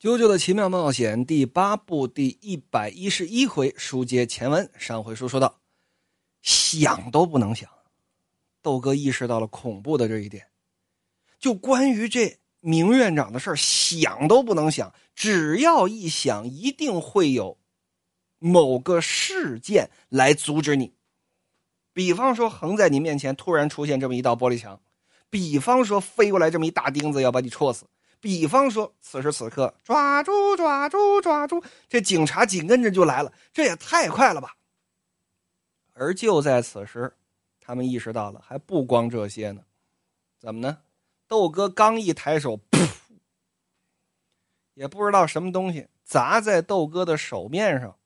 《啾啾的奇妙冒险》第八部第一百一十一回，书接前文。上回书说到，想都不能想，豆哥意识到了恐怖的这一点。就关于这明院长的事想都不能想。只要一想，一定会有某个事件来阻止你。比方说，横在你面前突然出现这么一道玻璃墙；比方说，飞过来这么一大钉子要把你戳死。比方说，此时此刻，抓住，抓住，抓住！这警察紧跟着就来了，这也太快了吧！而就在此时，他们意识到了，还不光这些呢。怎么呢？豆哥刚一抬手，噗！也不知道什么东西砸在豆哥的手面上，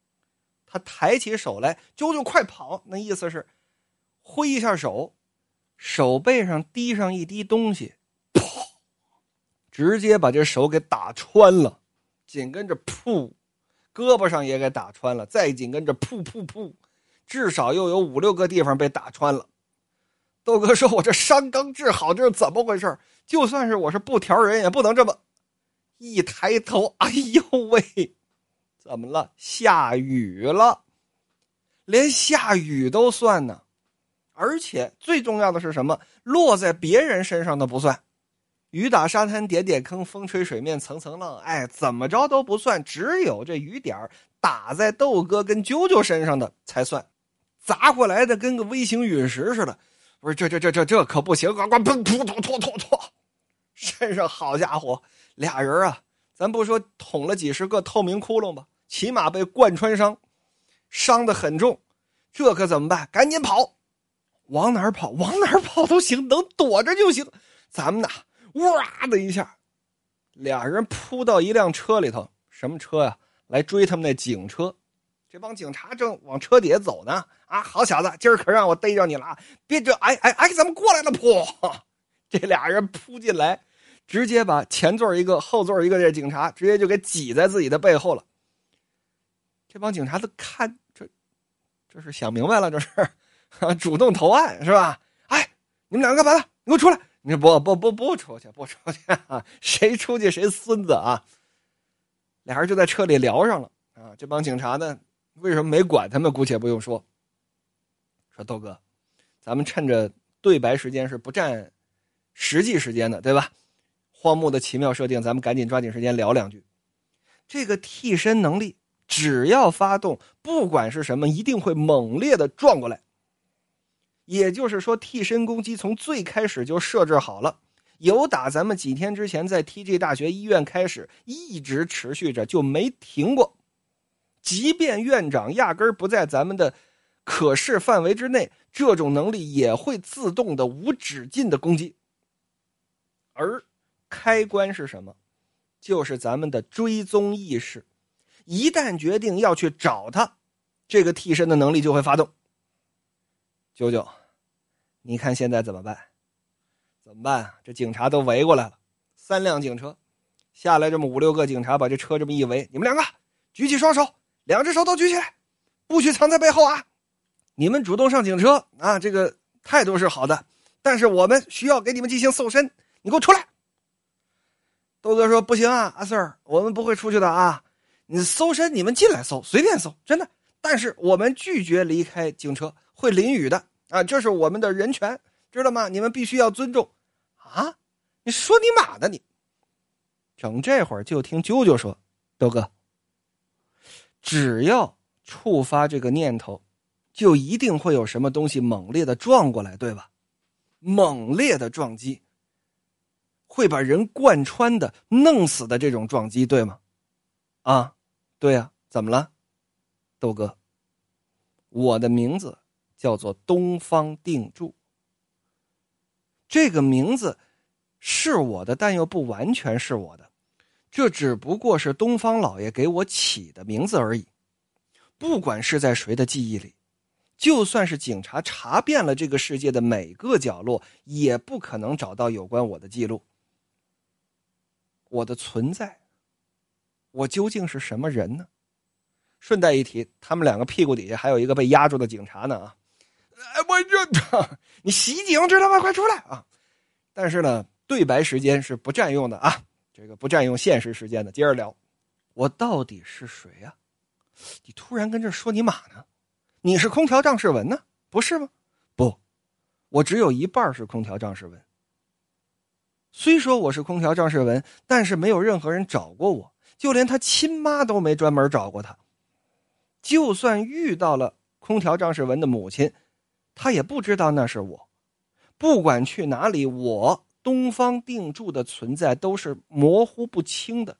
他抬起手来，啾啾快跑！那意思是挥一下手，手背上滴上一滴东西。直接把这手给打穿了，紧跟着噗，胳膊上也给打穿了，再紧跟着噗噗噗，至少又有五六个地方被打穿了。豆哥说：“我这伤刚治好，这是怎么回事？就算是我是不条人，也不能这么。”一抬头，哎呦喂，怎么了？下雨了，连下雨都算呢。而且最重要的是什么？落在别人身上的不算。雨打沙滩点点坑，风吹水面层层浪。哎，怎么着都不算，只有这雨点打在豆哥跟啾啾身上的才算。砸过来的跟个微型陨石似的，不是这这这这这可不行！呱呱砰突突突突突，身上好家伙，俩人啊，咱不说捅了几十个透明窟窿吧，起码被贯穿伤，伤的很重。这可怎么办？赶紧跑！往哪儿跑？往哪儿跑都行，能躲着就行。咱们呐。哇的一下，俩人扑到一辆车里头，什么车呀？来追他们那警车。这帮警察正往车底下走呢。啊，好小子，今儿可让我逮着你了啊！别这，哎哎哎，怎么过来了？噗！这俩人扑进来，直接把前座一个、后座一个这警察直接就给挤在自己的背后了。这帮警察都看这，这是想明白了，这是 主动投案是吧？哎，你们两个干嘛呢？你给我出来！你不不不不出去，不出去啊！谁出去谁孙子啊！俩人就在车里聊上了啊！这帮警察呢，为什么没管他们？姑且不用说。说豆哥，咱们趁着对白时间是不占实际时间的，对吧？荒木的奇妙设定，咱们赶紧抓紧时间聊两句。这个替身能力，只要发动，不管是什么，一定会猛烈的撞过来。也就是说，替身攻击从最开始就设置好了，有打咱们几天之前在 TG 大学医院开始，一直持续着就没停过。即便院长压根儿不在咱们的可视范围之内，这种能力也会自动的无止境的攻击。而开关是什么？就是咱们的追踪意识。一旦决定要去找他，这个替身的能力就会发动。九九，你看现在怎么办？怎么办？这警察都围过来了，三辆警车下来，这么五六个警察把这车这么一围，你们两个举起双手，两只手都举起来，不许藏在背后啊！你们主动上警车啊，这个态度是好的，但是我们需要给你们进行搜身，你给我出来！豆哥说不行啊，阿 Sir，我们不会出去的啊！你搜身，你们进来搜，随便搜，真的，但是我们拒绝离开警车。会淋雨的啊，这是我们的人权，知道吗？你们必须要尊重啊！你说你妈的你！整这会儿就听啾啾说：“豆哥，只要触发这个念头，就一定会有什么东西猛烈的撞过来，对吧？猛烈的撞击会把人贯穿的、弄死的这种撞击，对吗？啊，对呀，怎么了，豆哥？我的名字。”叫做东方定住，这个名字是我的，但又不完全是我的，这只不过是东方老爷给我起的名字而已。不管是在谁的记忆里，就算是警察查遍了这个世界的每个角落，也不可能找到有关我的记录。我的存在，我究竟是什么人呢？顺带一提，他们两个屁股底下还有一个被压住的警察呢啊！哎，我这，你袭警知道吗？快出来啊！但是呢，对白时间是不占用的啊，这个不占用现实时间的。接着聊。我到底是谁呀？你突然跟这说你马呢？你是空调张世文呢？不是吗？不，我只有一半是空调张世文。虽说我是空调张世文，但是没有任何人找过我，就连他亲妈都没专门找过他。就算遇到了空调张世文的母亲，他也不知道那是我。不管去哪里，我东方定住的存在都是模糊不清的，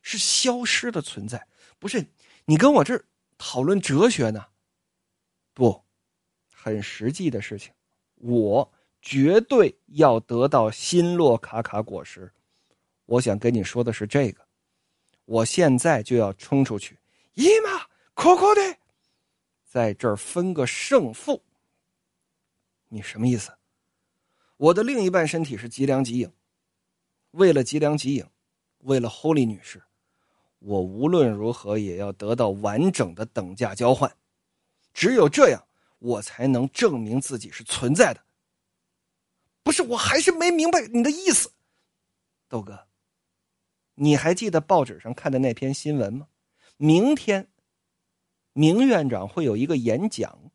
是消失的存在。不是你跟我这讨论哲学呢？不，很实际的事情，我。绝对要得到新洛卡卡果实，我想跟你说的是这个，我现在就要冲出去，姨妈，可可的，在这儿分个胜负。你什么意思？我的另一半身体是吉良吉影，为了吉良吉影，为了 Holy 女士，我无论如何也要得到完整的等价交换，只有这样，我才能证明自己是存在的。不是，我还是没明白你的意思，豆哥。你还记得报纸上看的那篇新闻吗？明天，明院长会有一个演讲。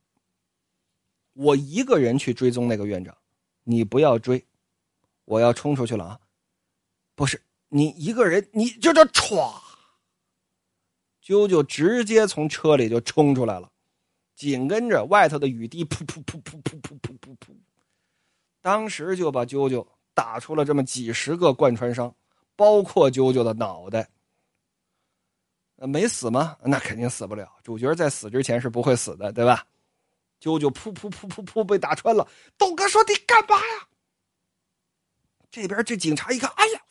我一个人去追踪那个院长，你不要追，我要冲出去了啊！不是你一个人，你就这歘，啾啾直接从车里就冲出来了，紧跟着外头的雨滴噗噗噗噗噗噗噗噗噗。当时就把啾啾打出了这么几十个贯穿伤，包括啾啾的脑袋。没死吗？那肯定死不了。主角在死之前是不会死的，对吧？啾啾噗噗噗噗噗被打穿了。豆哥说：“你干嘛呀？”这边这警察一看，哎呀，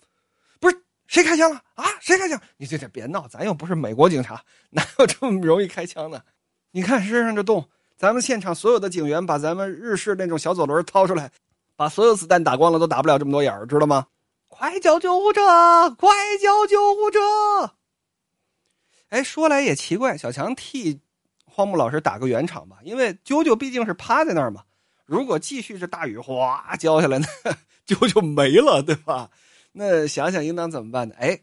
不是谁开枪了啊？谁开枪？你这这别闹，咱又不是美国警察，哪有这么容易开枪的？你看身上这洞，咱们现场所有的警员把咱们日式那种小左轮掏出来。把所有子弹打光了，都打不了这么多眼儿，知道吗？快叫救护车！快叫救护车！哎，说来也奇怪，小强替荒木老师打个圆场吧，因为啾啾毕竟是趴在那儿嘛。如果继续这大雨哗浇下来，那 啾啾没了，对吧？那想想应当怎么办呢？哎，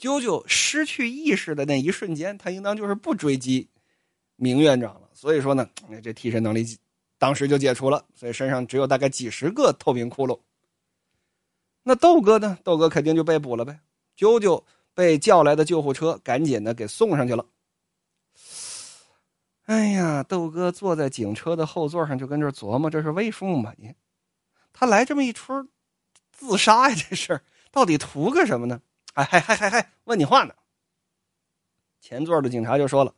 啾啾失去意识的那一瞬间，他应当就是不追击明院长了。所以说呢，这替身能力。当时就解除了，所以身上只有大概几十个透明窟窿。那豆哥呢？豆哥肯定就被捕了呗。啾啾被叫来的救护车赶紧的给送上去了。哎呀，豆哥坐在警车的后座上，就跟这琢磨：这是为数吗？你他来这么一出自杀呀？这事到底图个什么呢？哎嗨嗨嗨嗨，问你话呢。前座的警察就说了：“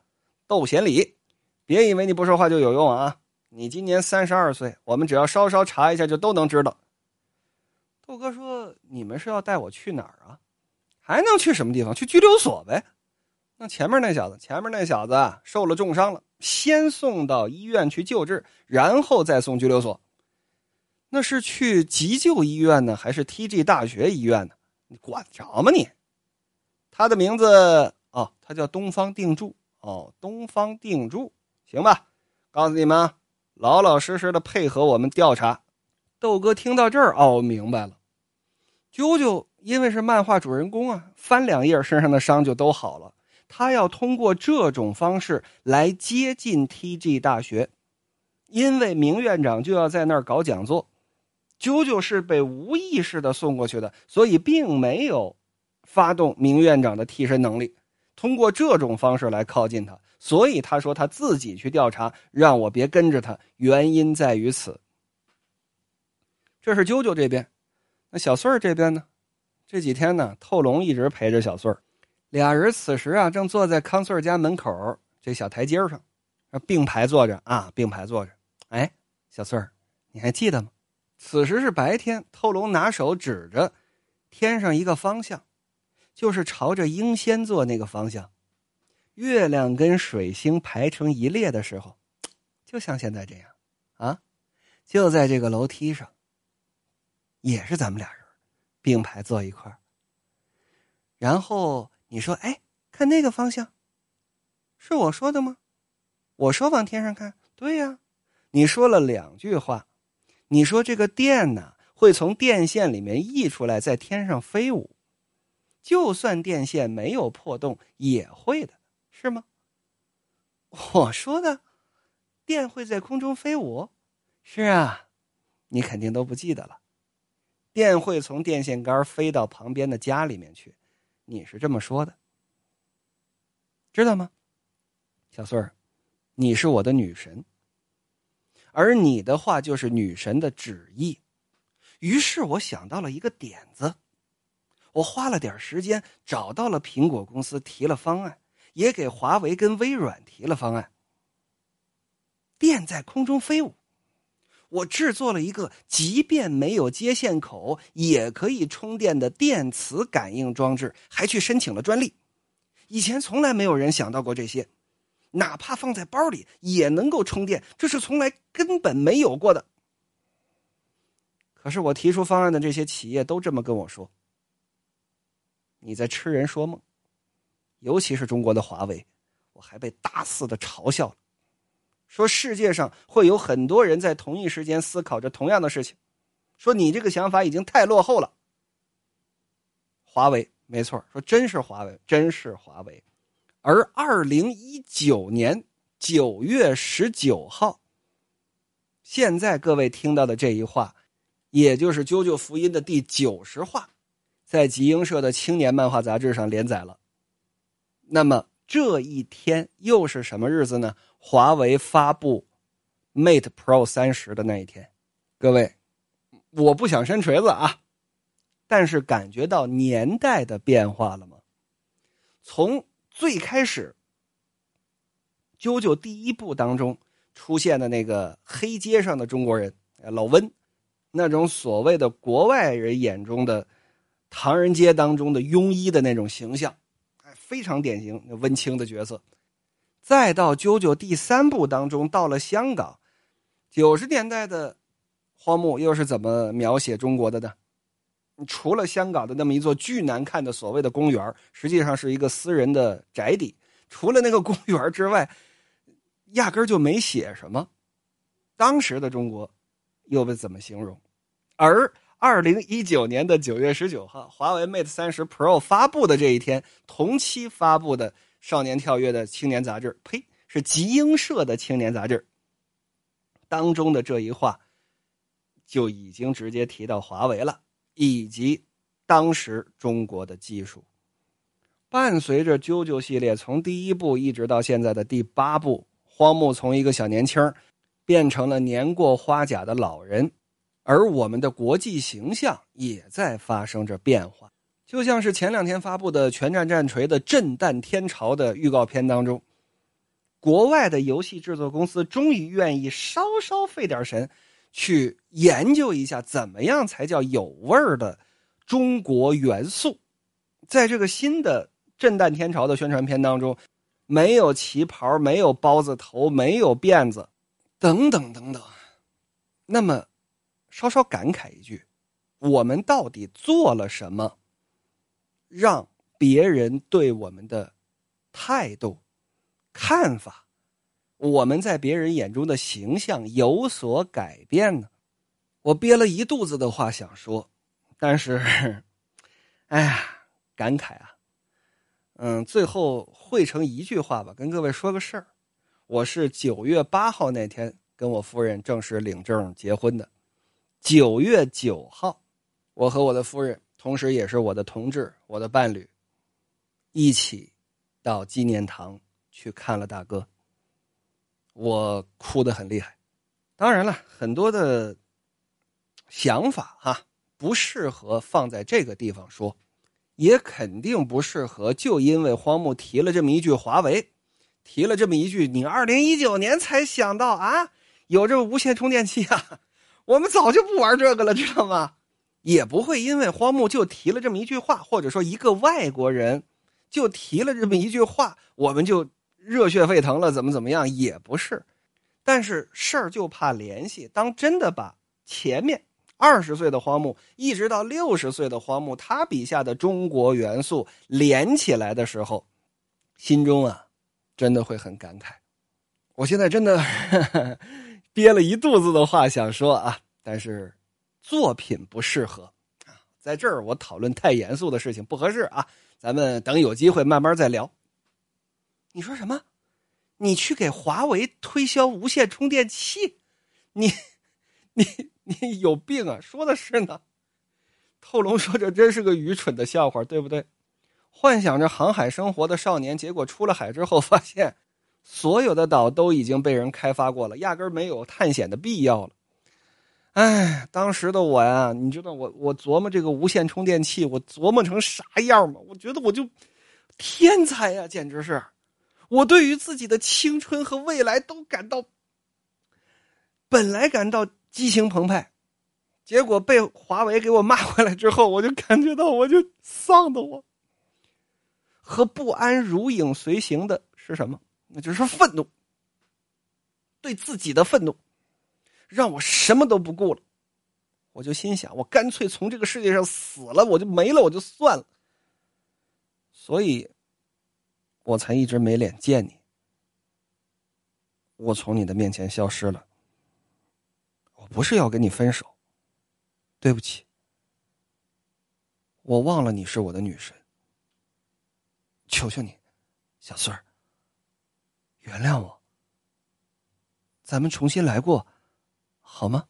窦贤礼，别以为你不说话就有用啊。”你今年三十二岁，我们只要稍稍查一下就都能知道。豆哥说：“你们是要带我去哪儿啊？还能去什么地方？去拘留所呗。那前面那小子，前面那小子受了重伤了，先送到医院去救治，然后再送拘留所。那是去急救医院呢，还是 TG 大学医院呢？你管得着吗你？他的名字哦，他叫东方定柱哦，东方定柱，行吧？告诉你们。”老老实实的配合我们调查。豆哥听到这儿，哦，明白了。啾啾因为是漫画主人公啊，翻两页身上的伤就都好了。他要通过这种方式来接近 TG 大学，因为明院长就要在那儿搞讲座。啾啾是被无意识的送过去的，所以并没有发动明院长的替身能力。通过这种方式来靠近他。所以他说他自己去调查，让我别跟着他。原因在于此。这是啾啾这边，那小穗儿这边呢？这几天呢，透龙一直陪着小穗儿，俩人此时啊正坐在康翠儿家门口这小台阶上，并排坐着啊，并排坐着。哎，小翠儿，你还记得吗？此时是白天，透龙拿手指着天上一个方向，就是朝着英仙座那个方向。月亮跟水星排成一列的时候，就像现在这样，啊，就在这个楼梯上，也是咱们俩人并排坐一块。然后你说：“哎，看那个方向，是我说的吗？我说往天上看，对呀。你说了两句话，你说这个电呢会从电线里面溢出来，在天上飞舞。就算电线没有破洞，也会的，是吗？我说的，电会在空中飞舞，是啊，你肯定都不记得了。电会从电线杆飞到旁边的家里面去，你是这么说的，知道吗？小孙儿，你是我的女神，而你的话就是女神的旨意。于是我想到了一个点子。我花了点时间找到了苹果公司，提了方案，也给华为跟微软提了方案。电在空中飞舞，我制作了一个即便没有接线口也可以充电的电磁感应装置，还去申请了专利。以前从来没有人想到过这些，哪怕放在包里也能够充电，这是从来根本没有过的。可是我提出方案的这些企业都这么跟我说。你在痴人说梦，尤其是中国的华为，我还被大肆的嘲笑了，说世界上会有很多人在同一时间思考着同样的事情，说你这个想法已经太落后了。华为没错，说真是华为，真是华为。而二零一九年九月十九号，现在各位听到的这一话，也就是《啾啾福音》的第九十话。在集英社的青年漫画杂志上连载了。那么这一天又是什么日子呢？华为发布 Mate Pro 三十的那一天。各位，我不想伸锤子啊，但是感觉到年代的变化了吗？从最开始，啾啾第一部当中出现的那个黑街上的中国人老温，那种所谓的国外人眼中的。唐人街当中的庸医的那种形象，非常典型温情的角色。再到啾啾第三部当中，到了香港，九十年代的荒木又是怎么描写中国的呢？除了香港的那么一座巨难看的所谓的公园，实际上是一个私人的宅邸。除了那个公园之外，压根就没写什么。当时的中国又被怎么形容？而。二零一九年的九月十九号，华为 Mate 三十 Pro 发布的这一天，同期发布的《少年跳跃》的青年杂志，呸，是集英社的青年杂志当中的这一话，就已经直接提到华为了，以及当时中国的技术。伴随着啾啾系列从第一部一直到现在的第八部，荒木从一个小年轻变成了年过花甲的老人。而我们的国际形象也在发生着变化，就像是前两天发布的《全战战锤》的《震旦天朝》的预告片当中，国外的游戏制作公司终于愿意稍稍费点神，去研究一下怎么样才叫有味儿的中国元素。在这个新的《震旦天朝》的宣传片当中，没有旗袍，没有包子头，没有辫子，等等等等。那么。稍稍感慨一句：我们到底做了什么，让别人对我们的态度、看法，我们在别人眼中的形象有所改变呢？我憋了一肚子的话想说，但是，哎呀，感慨啊！嗯，最后汇成一句话吧，跟各位说个事儿：我是九月八号那天跟我夫人正式领证结婚的。九月九号，我和我的夫人，同时也是我的同志、我的伴侣，一起到纪念堂去看了大哥。我哭得很厉害。当然了，很多的想法哈不适合放在这个地方说，也肯定不适合。就因为荒木提了这么一句华为，提了这么一句，你二零一九年才想到啊，有这个无线充电器啊。我们早就不玩这个了，知道吗？也不会因为荒木就提了这么一句话，或者说一个外国人就提了这么一句话，我们就热血沸腾了，怎么怎么样？也不是。但是事儿就怕联系，当真的把前面二十岁的荒木一直到六十岁的荒木他笔下的中国元素连起来的时候，心中啊，真的会很感慨。我现在真的。憋了一肚子的话想说啊，但是作品不适合啊，在这儿我讨论太严肃的事情不合适啊，咱们等有机会慢慢再聊。你说什么？你去给华为推销无线充电器？你，你，你有病啊！说的是呢。透龙说：“这真是个愚蠢的笑话，对不对？幻想着航海生活的少年，结果出了海之后，发现所有的岛都已经被人开发过了，压根没有探险的必要了。哎，当时的我呀，你知道我我琢磨这个无线充电器，我琢磨成啥样吗？我觉得我就天才呀，简直是！我对于自己的青春和未来都感到本来感到激情澎湃。”结果被华为给我骂回来之后，我就感觉到我就丧的我，和不安如影随形的是什么？那就是愤怒，对自己的愤怒，让我什么都不顾了。我就心想，我干脆从这个世界上死了，我就没了，我就算了。所以，我才一直没脸见你。我从你的面前消失了。我不是要跟你分手。对不起，我忘了你是我的女神。求求你，小孙儿，原谅我，咱们重新来过，好吗？